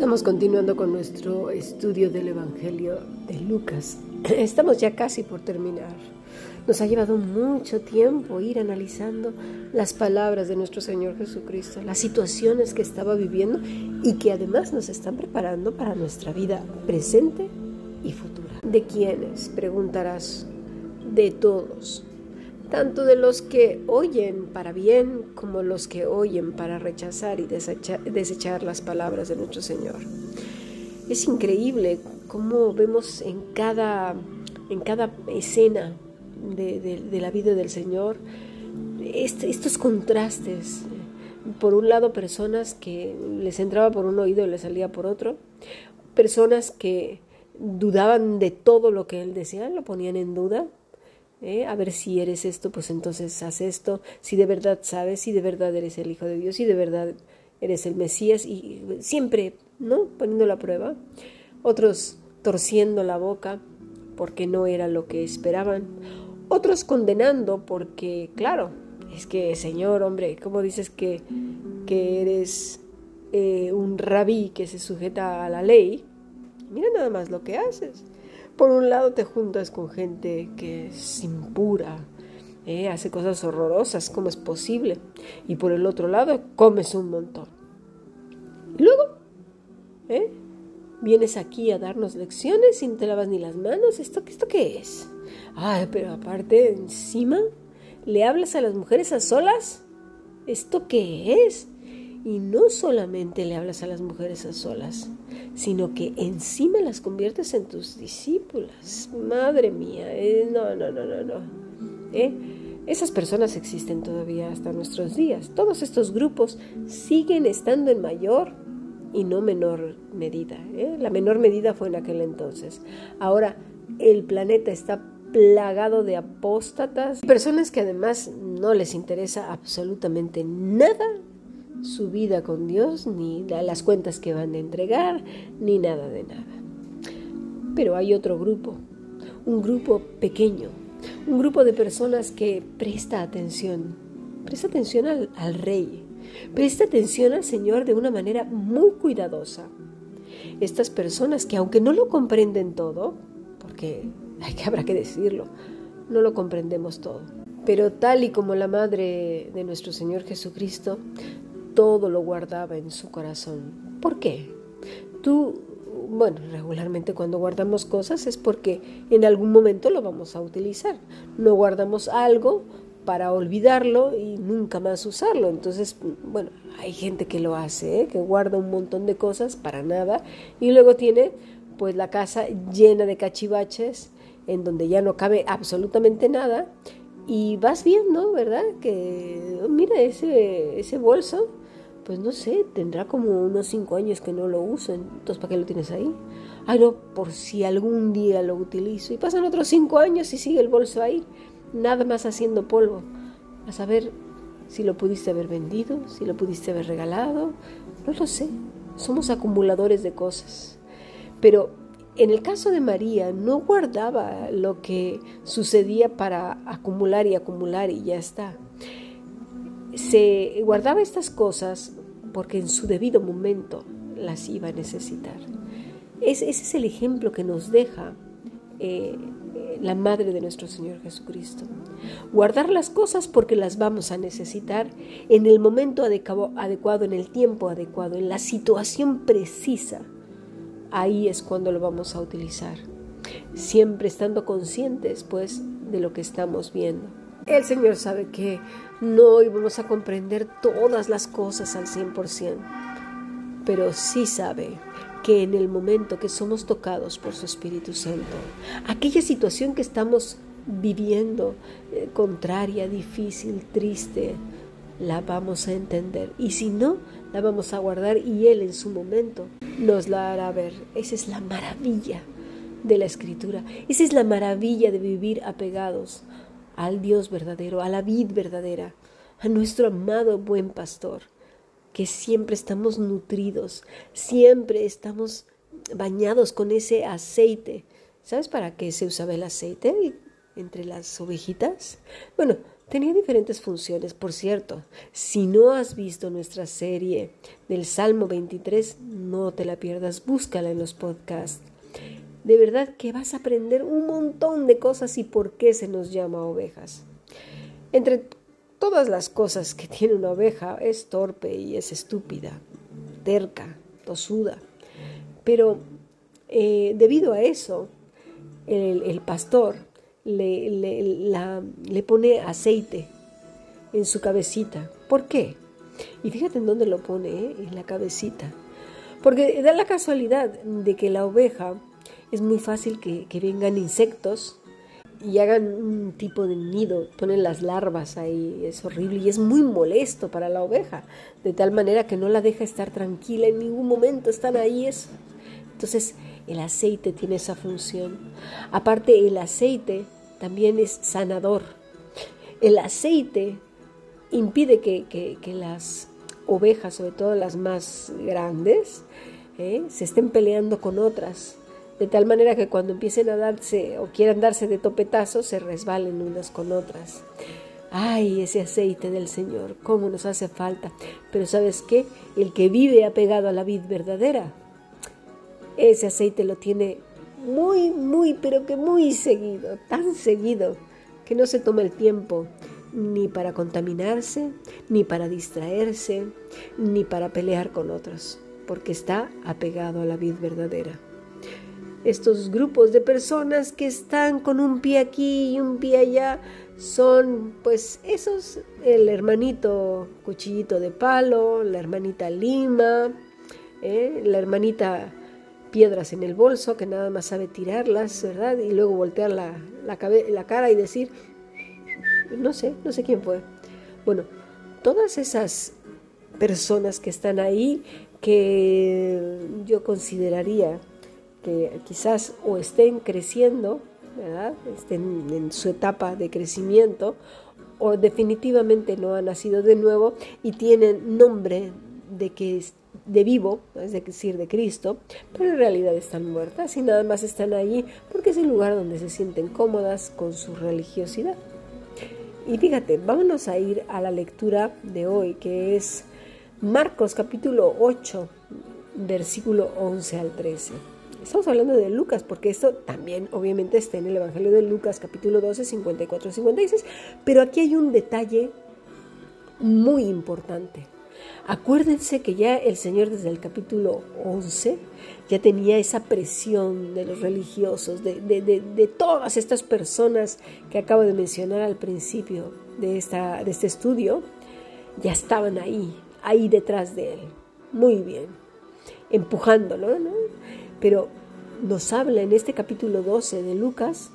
Estamos continuando con nuestro estudio del Evangelio de Lucas. Estamos ya casi por terminar. Nos ha llevado mucho tiempo ir analizando las palabras de nuestro Señor Jesucristo, las situaciones que estaba viviendo y que además nos están preparando para nuestra vida presente y futura. ¿De quiénes? Preguntarás. De todos tanto de los que oyen para bien como los que oyen para rechazar y desechar, las palabras de nuestro Señor. Es increíble cómo vemos en cada, en cada escena de, la vida del Señor estos contrastes. Por un lado, personas que les entraba por un oído y les salía por otro, personas que dudaban de todo lo que Él decía, lo ponían en duda, ¿eh? a ver si eres esto, pues entonces haz esto, si de verdad sabes, si de verdad eres el Hijo de Dios, si de verdad eres el Mesías, y siempre, ¿no? Poniendo la prueba. Otros torciendo la boca porque no era lo que esperaban. Otros condenando porque, claro, es que, Señor, hombre, ¿cómo dices que, que eres eh, un rabí que se sujeta a la ley? Mira nada más lo que haces. Por un lado te juntas con gente que es impura, ¿eh? hace cosas horrorosas, ¿cómo es posible? Y por el otro lado comes un montón. Y luego, ¿eh? vienes aquí a darnos lecciones no te lavas ni las manos. ¿Esto, ¿Esto qué es? Ay, pero aparte, encima, ¿le hablas a las mujeres a solas? ¿Esto qué es? Y no solamente le hablas a las mujeres a solas, sino que encima las conviertes en tus discípulas. Madre mía, eh, no, no, no, no, no. ¿Eh? Esas personas existen todavía hasta nuestros días. Todos estos grupos siguen estando en mayor y no menor medida. ¿eh? La menor medida fue en aquel entonces. Ahora el planeta está plagado de apóstatas, personas que además no les interesa absolutamente nada su vida con Dios, ni las cuentas que van a entregar, ni nada de nada. Pero hay otro grupo, un grupo pequeño, un grupo de personas que presta atención, presta atención al, al rey, presta atención al Señor de una manera muy cuidadosa. Estas personas que aunque no lo comprenden todo, porque hay que habrá que decirlo, no lo comprendemos todo. Pero tal y como la madre de nuestro Señor Jesucristo, todo lo guardaba en su corazón. ¿Por qué? Tú, bueno, regularmente cuando guardamos cosas es porque en algún momento lo vamos a utilizar. No guardamos algo para olvidarlo y nunca más usarlo. Entonces, bueno, hay gente que lo hace, ¿eh? que guarda un montón de cosas para nada y luego tiene pues la casa llena de cachivaches en donde ya no cabe absolutamente nada y vas viendo, ¿verdad? Que mira ese, ese bolso pues no sé, tendrá como unos cinco años que no lo uso, entonces ¿para qué lo tienes ahí? Ay, no, por si algún día lo utilizo. Y pasan otros cinco años y sigue el bolso ahí, nada más haciendo polvo. A saber si lo pudiste haber vendido, si lo pudiste haber regalado, no lo sé. Somos acumuladores de cosas. Pero en el caso de María, no guardaba lo que sucedía para acumular y acumular y ya está se guardaba estas cosas porque en su debido momento las iba a necesitar. ese es el ejemplo que nos deja eh, la Madre de nuestro Señor Jesucristo. Guardar las cosas porque las vamos a necesitar en el momento adecuado, en el tiempo adecuado, en la situación precisa. Ahí es cuando lo vamos a utilizar. Siempre estando conscientes, pues, de lo que estamos viendo. El Señor sabe que no íbamos a comprender todas las cosas al 100%, pero sí sabe que en el momento que somos tocados por su Espíritu Santo, aquella situación que estamos viviendo, eh, contraria, difícil, triste, la vamos a entender. Y si no, la vamos a guardar y Él en su momento nos la hará ver. Esa es la maravilla de la escritura. Esa es la maravilla de vivir apegados al Dios verdadero, a la vid verdadera, a nuestro amado buen pastor, que siempre estamos nutridos, siempre estamos bañados con ese aceite. ¿Sabes para qué se usaba el aceite entre las ovejitas? Bueno, Tenía diferentes funciones, por cierto. Si no has visto nuestra serie del Salmo 23, no te la pierdas, búscala en los podcasts. De verdad que vas a aprender un montón de cosas y por qué se nos llama ovejas. Entre todas las cosas que tiene una oveja, es torpe y es estúpida, terca, tosuda. Pero eh, debido a eso, el pastor le, le, pone aceite en su cabecita. ¿Por qué? Y fíjate en dónde lo pone, ¿eh? en la cabecita. Porque da la casualidad de que la oveja es muy fácil que, que, vengan insectos y hagan un tipo de nido, ponen las larvas ahí, es horrible y es muy molesto para la oveja, de tal manera que no la deja estar tranquila en ningún momento, están ahí. Es... Entonces, el aceite tiene esa función. Aparte, el aceite también es sanador. El aceite impide que, las ovejas, sobre todo las más grandes, ¿eh? se estén peleando con otras, de tal manera que cuando empiecen a darse o quieran darse de topetazos, se resbalen unas con otras. Ay, ese aceite del Señor, cómo nos hace falta. Pero ¿sabes qué? El que vive apegado a la vid verdadera ese aceite lo tiene muy, muy, pero que muy seguido, tan seguido, que no se toma el tiempo ni para contaminarse, ni para distraerse, ni para pelear con otros, porque está apegado a la vid verdadera. Estos grupos de personas que están con un pie aquí y un pie allá son pues esos, el hermanito cuchillito de palo, la hermanita lima, ¿eh? la hermanita piedras en el bolso, que nada más sabe tirarlas, ¿verdad? Y luego voltear la, la, cara y decir, no sé, no sé quién fue. Bueno, todas esas personas que están ahí, que yo consideraría que quizás o estén creciendo, ¿verdad? Estén en su etapa de crecimiento, o definitivamente no han nacido de nuevo y tienen nombre de que de vivo, es decir, de Cristo, pero en realidad están muertas y nada más están allí porque es el lugar donde se sienten cómodas con su religiosidad. Y fíjate, vámonos a ir a la lectura de hoy, que es Marcos capítulo 8, versículo 11 al 13. Estamos hablando de Lucas, porque esto también obviamente está en el Evangelio de Lucas capítulo 12, 54 56, pero aquí hay un detalle muy importante. Acuérdense que ya el Señor desde el capítulo 11 ya tenía esa presión de los religiosos, de, todas estas personas que acabo de mencionar al principio de, de este estudio, ya estaban ahí, ahí detrás de él. Muy bien, empujándolo, ¿no? Pero nos habla en este capítulo 12 de Lucas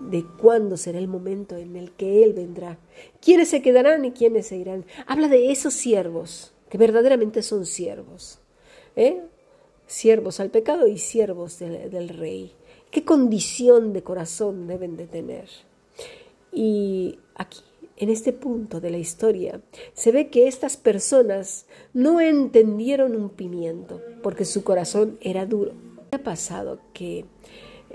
de cuándo será el momento en el que Él vendrá, quiénes se quedarán y quiénes se irán. Habla de esos siervos, que verdaderamente son siervos, ¿eh? siervos al pecado y siervos del Rey. ¿Qué condición de corazón deben de tener? Y aquí, en este punto de la historia, se ve que estas personas no entendieron un pimiento, porque su corazón era duro. ¿Qué ha pasado? Que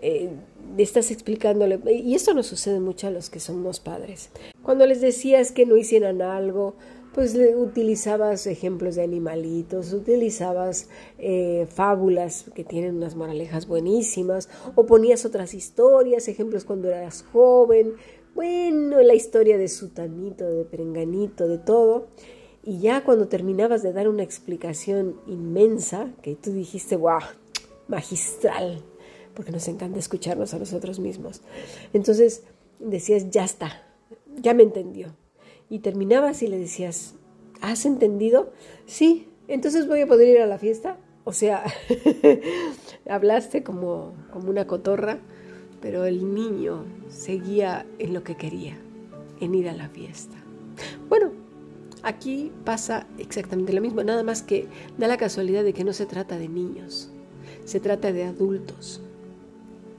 eh, estás explicándole, y esto nos sucede mucho a los que somos padres. Cuando les decías que no hicieran algo, pues utilizabas ejemplos de animalitos, utilizabas eh, fábulas que tienen unas moralejas buenísimas, o ponías otras historias, ejemplos cuando eras joven, bueno, la historia de Sutanito, de Perenganito, de todo. Y ya cuando terminabas de dar una explicación inmensa, que tú dijiste, wow, magistral, porque nos encanta escucharnos a nosotros mismos. Entonces decías, ya está, ya me entendió. Y terminabas y le decías, ¿has entendido? Sí, entonces voy a poder ir a la fiesta. O sea, hablaste como, como una cotorra, pero el niño seguía en lo que quería, en ir a la fiesta. Bueno, aquí pasa exactamente lo mismo, nada más que da la casualidad de que no se trata de niños, se trata de adultos.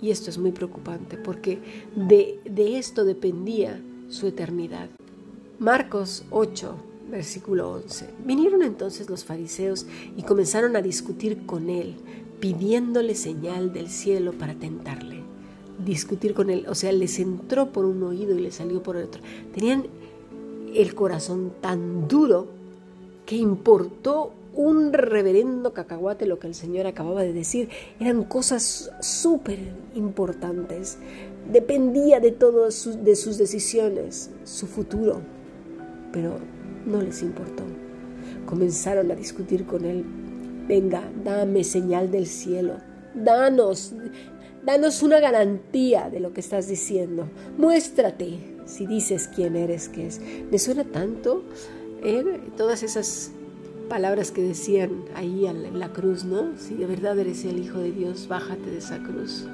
Y esto es muy preocupante porque de, esto dependía su eternidad. Marcos 8, versículo 11. Vinieron entonces los fariseos y comenzaron a discutir con él, pidiéndole señal del cielo para tentarle. Discutir con él, o sea, les entró por un oído y le salió por el otro. Tenían el corazón tan duro que importó un reverendo cacahuate lo que el Señor acababa de decir. Eran cosas súper importantes. Dependía de todas de sus decisiones, su futuro. Pero no les importó. Comenzaron a discutir con él. Venga, dame señal del cielo. Danos, danos una garantía de lo que estás diciendo. Muéstrate si dices quién eres, qué es. Me suena tanto eh, todas esas palabras que decían ahí en la cruz, ¿no? Si de verdad eres el Hijo de Dios, bájate de esa cruz.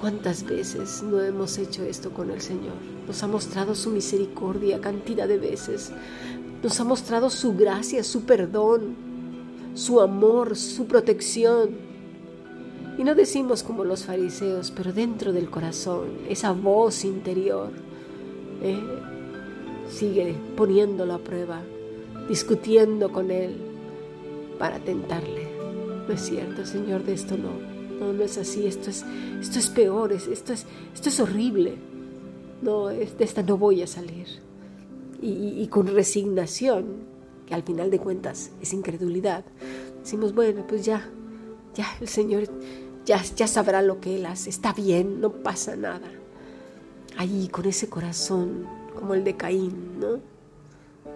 ¿Cuántas veces no hemos hecho esto con el Señor? Nos ha mostrado su misericordia cantidad de veces. Nos ha mostrado su gracia, su perdón, su amor, su protección. Y no decimos como los fariseos, pero dentro del corazón, esa voz interior ¿eh? sigue poniéndolo a prueba discutiendo con Él para tentarle. No es cierto, Señor, de esto no. No, no es así, esto es, esto es peor, esto, es, esto es horrible. No, de esta no voy a salir. Y, y, con resignación, que al final de cuentas es incredulidad, decimos, bueno, pues ya, ya el Señor ya, ya sabrá lo que Él hace, está bien, no pasa nada. Ahí con ese corazón como el de Caín, ¿no?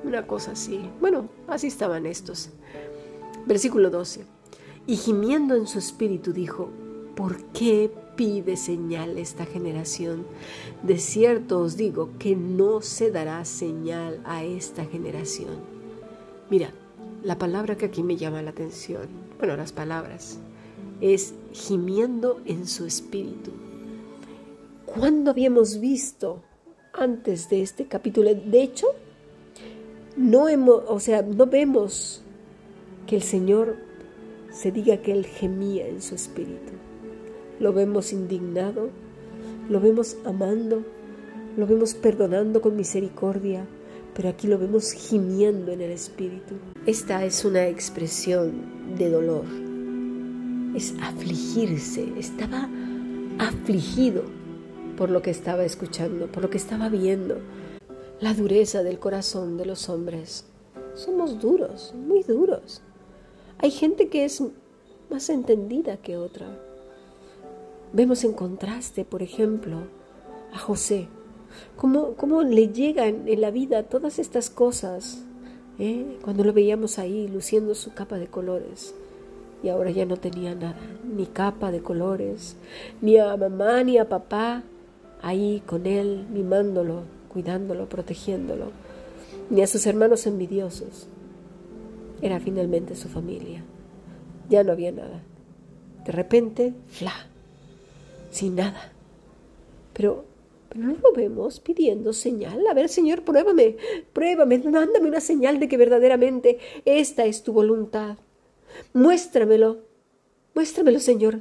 Una cosa así. Bueno, así estaban estos. Versículo 12. Y gimiendo en su espíritu dijo, ¿por qué pide señal esta generación? De cierto os digo que no se dará señal a esta generación. Mira, la palabra que aquí me llama la atención, bueno, las palabras, es gimiendo en su espíritu. ¿Cuándo habíamos visto antes de este capítulo? De hecho, no hemos, o sea, no vemos que el Señor se diga que Él gemía en su espíritu. Lo vemos indignado, lo vemos amando, lo vemos perdonando con misericordia, pero aquí lo vemos gimiendo en el espíritu. Esta es una expresión de dolor, es afligirse, estaba afligido por lo que estaba escuchando, por lo que estaba viendo, la dureza del corazón de los hombres. Somos duros, muy duros. Hay gente que es más entendida que otra. Vemos en contraste, por ejemplo, a José, cómo, cómo le llegan en la vida todas estas cosas, ¿eh? cuando lo veíamos ahí luciendo su capa de colores. Y ahora ya no tenía nada, ni capa de colores, ni a mamá ni a papá ahí con él, mimándolo, cuidándolo, protegiéndolo, ni a sus hermanos envidiosos. Era finalmente su familia. Ya no había nada. De repente, fla, sin nada. Pero, pero no lo vemos pidiendo señal. A ver, Señor, pruébame, pruébame, mándame una señal de que verdaderamente esta es tu voluntad. Muéstramelo, muéstramelo, Señor,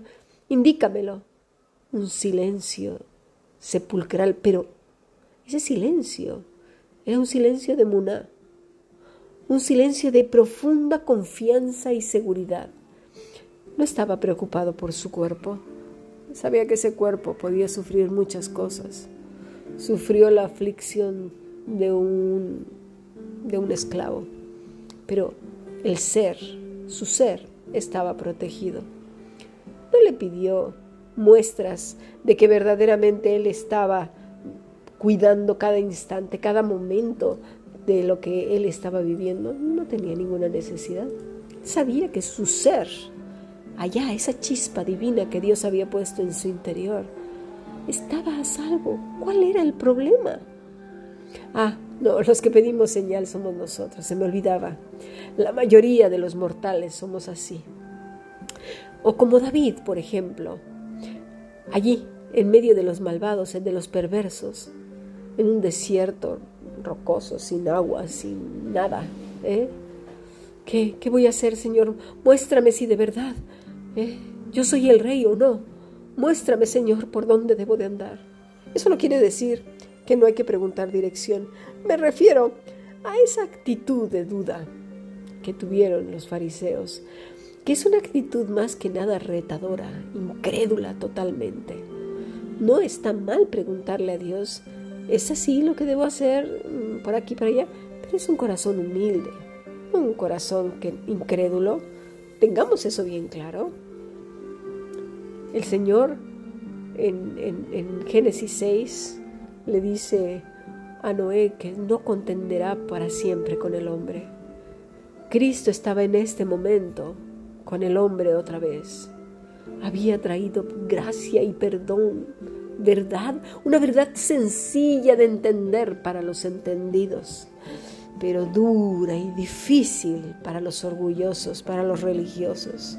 indícamelo. Un silencio sepulcral, pero ese silencio era un silencio de Muná, un silencio de profunda confianza y seguridad. No estaba preocupado por su cuerpo. Sabía que ese cuerpo podía sufrir muchas cosas. Sufrió la aflicción de un, de un esclavo, pero el ser, su ser, estaba protegido. No le pidió muestras de que verdaderamente él estaba cuidando cada instante, cada momento de lo que él estaba viviendo, no tenía ninguna necesidad. Sabía que su ser, allá, esa chispa divina que Dios había puesto en su interior, estaba a salvo. ¿Cuál era el problema? Ah, no, los que pedimos señal somos nosotros, se me olvidaba. La mayoría de los mortales somos así. O como David, por ejemplo, allí, en medio de los malvados, de los perversos, en un desierto rocoso, sin agua, sin nada. ¿eh? ¿Qué, ¿Qué, voy a hacer, Señor? Muéstrame si de verdad ¿eh? yo soy el rey o no. Muéstrame, Señor, por dónde debo de andar. Eso no quiere decir que no hay que preguntar dirección. Me refiero a esa actitud de duda que tuvieron los fariseos, que es una actitud más que nada retadora, incrédula totalmente. No está mal preguntarle a Dios ¿Es así lo que debo hacer mm, por aquí, por allá? Pero es un corazón humilde, un corazón incrédulo. Tengamos eso bien claro. El Señor en, en Génesis 6 le dice a Noé que no contenderá para siempre con el hombre. Cristo estaba en este momento con el hombre otra vez. Había traído gracia y perdón, verdad, una verdad sencilla de entender para los entendidos, pero dura y difícil para los orgullosos, para los religiosos.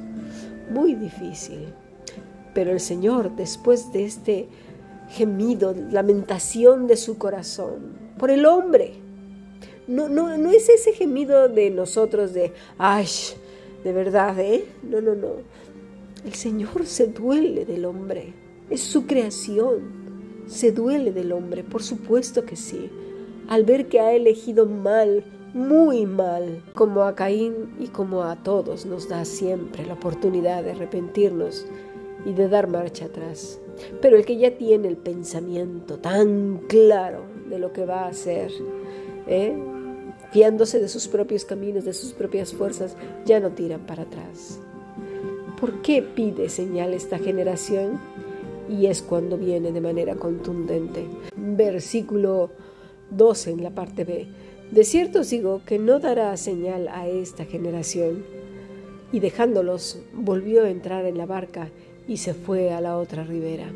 Muy difícil. Pero el Señor, después de este gemido, lamentación de su corazón por el hombre, no, no, no es ese gemido de nosotros de, ay, de verdad, ¿eh? No, no, no. El Señor se duele del hombre, es su creación. Se duele del hombre, por supuesto que sí, al ver que ha elegido mal, muy mal, como a Caín y como a todos nos da siempre la oportunidad de arrepentirnos y de dar marcha atrás. Pero el que ya tiene el pensamiento tan claro de lo que va a hacer, ¿eh? fiándose de sus propios caminos, de sus propias fuerzas, ya no tiran para atrás. ¿Por qué pide señal esta generación? Y es cuando viene de manera contundente. Versículo 12 en la parte B. De cierto os digo que no dará señal a esta generación. Y dejándolos, volvió a entrar en la barca y se fue a la otra ribera.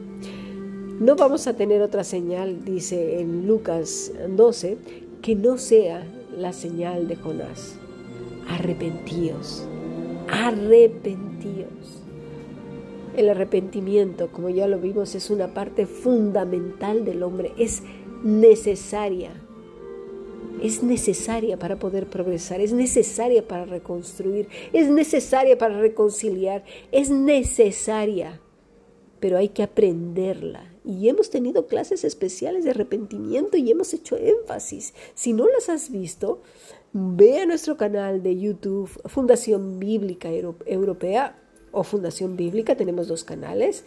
No vamos a tener otra señal, dice en Lucas 12, que no sea la señal de Jonás. Arrepentíos, arrepentíos. El arrepentimiento, como ya lo vimos, es una parte fundamental del hombre, es necesaria. Es necesaria para poder progresar, es necesaria para reconstruir, es necesaria para reconciliar, es necesaria, pero hay que aprenderla. Y hemos tenido clases especiales de arrepentimiento y hemos hecho énfasis. Si no las has visto, ve a nuestro canal de YouTube Fundación Bíblica Europea o Fundación Bíblica, tenemos dos canales.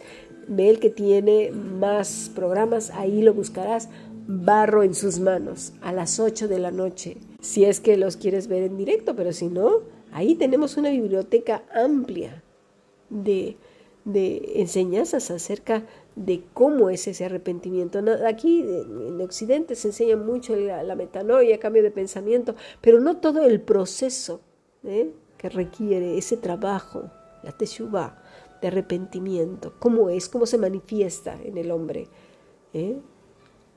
Ve el que tiene más programas, ahí lo buscarás. Barro en sus manos a las 8 de la noche, si es que los quieres ver en directo, pero si no, ahí tenemos una biblioteca amplia de, de enseñanzas acerca de cómo es ese arrepentimiento. Aquí en Occidente se enseña mucho la, metanoia, cambio de pensamiento, pero no todo el proceso ¿eh? que requiere ese trabajo, la teshuva, de arrepentimiento, cómo es, cómo se manifiesta en el hombre. ¿eh?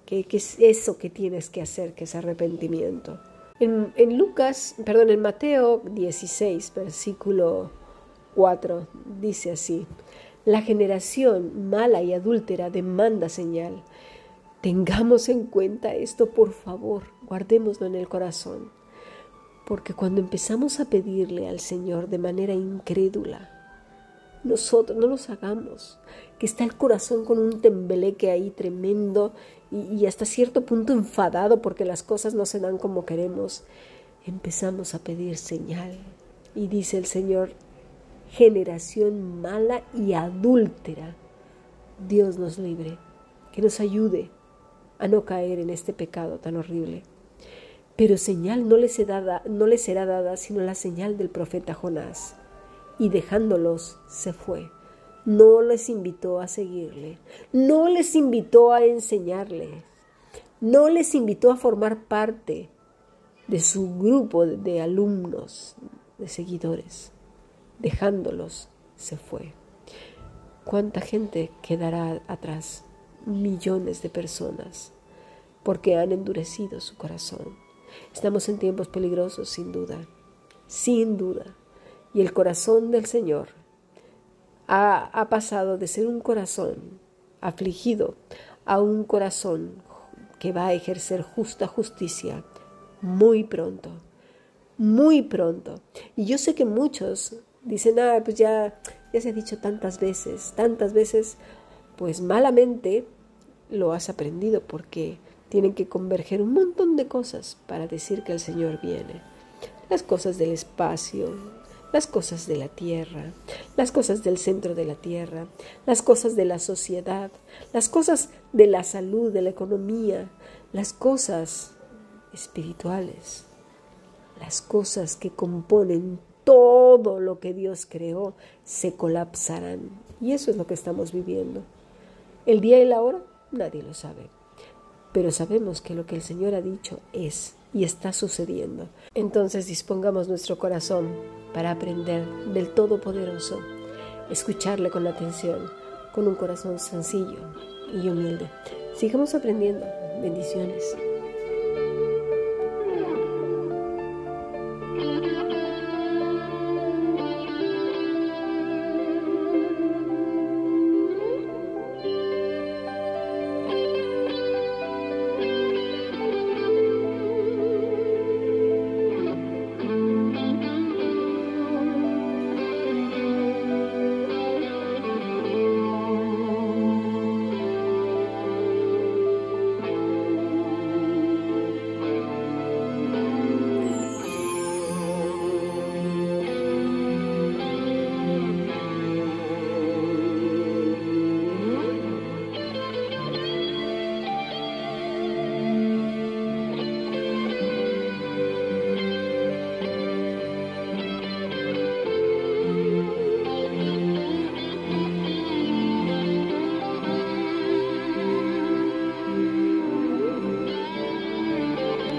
¿Qué, es eso que tienes que hacer, que es arrepentimiento? En, en Lucas, perdón, en Mateo 16, versículo 4, dice así. La generación mala y adúltera demanda señal. Tengamos en cuenta esto, por favor, guardémoslo en el corazón, porque cuando empezamos a pedirle al Señor de manera incrédula, nosotros no nos hagamos, que está el corazón con un tembeleque ahí tremendo y, hasta cierto punto enfadado porque las cosas no se dan como queremos, empezamos a pedir señal. Y dice el Señor, generación mala y adúltera. Dios nos libre, que nos ayude a no caer en este pecado tan horrible. Pero señal no les, será, no les será dada sino la señal del profeta Jonás. Y dejándolos se fue. No les invitó a seguirle, no les invitó a enseñarle, no les invitó a formar parte de su grupo de alumnos, de seguidores dejándolos, se fue. ¿Cuánta gente quedará atrás? Millones de personas, porque han endurecido su corazón. Estamos en tiempos peligrosos, sin duda, sin duda. Y el corazón del Señor ha, pasado de ser un corazón afligido a un corazón que va a ejercer justa justicia muy pronto, muy pronto. Y yo sé que muchos dicen, ah, pues ya, ya se ha dicho tantas veces, tantas veces, pues malamente lo has aprendido porque tienen que converger un montón de cosas para decir que el Señor viene. Las cosas del espacio, las cosas de la tierra, las cosas del centro de la tierra, las cosas de la sociedad, las cosas de la salud, de la economía, las cosas espirituales, las cosas que componen todo lo que Dios creó, se colapsarán. Y eso es lo que estamos viviendo. El día y la hora, nadie lo sabe. Pero sabemos que lo que el Señor ha dicho es y está sucediendo. Entonces dispongamos nuestro corazón para aprender del Todopoderoso, escucharle con atención, con un corazón sencillo y humilde. Sigamos aprendiendo. Bendiciones.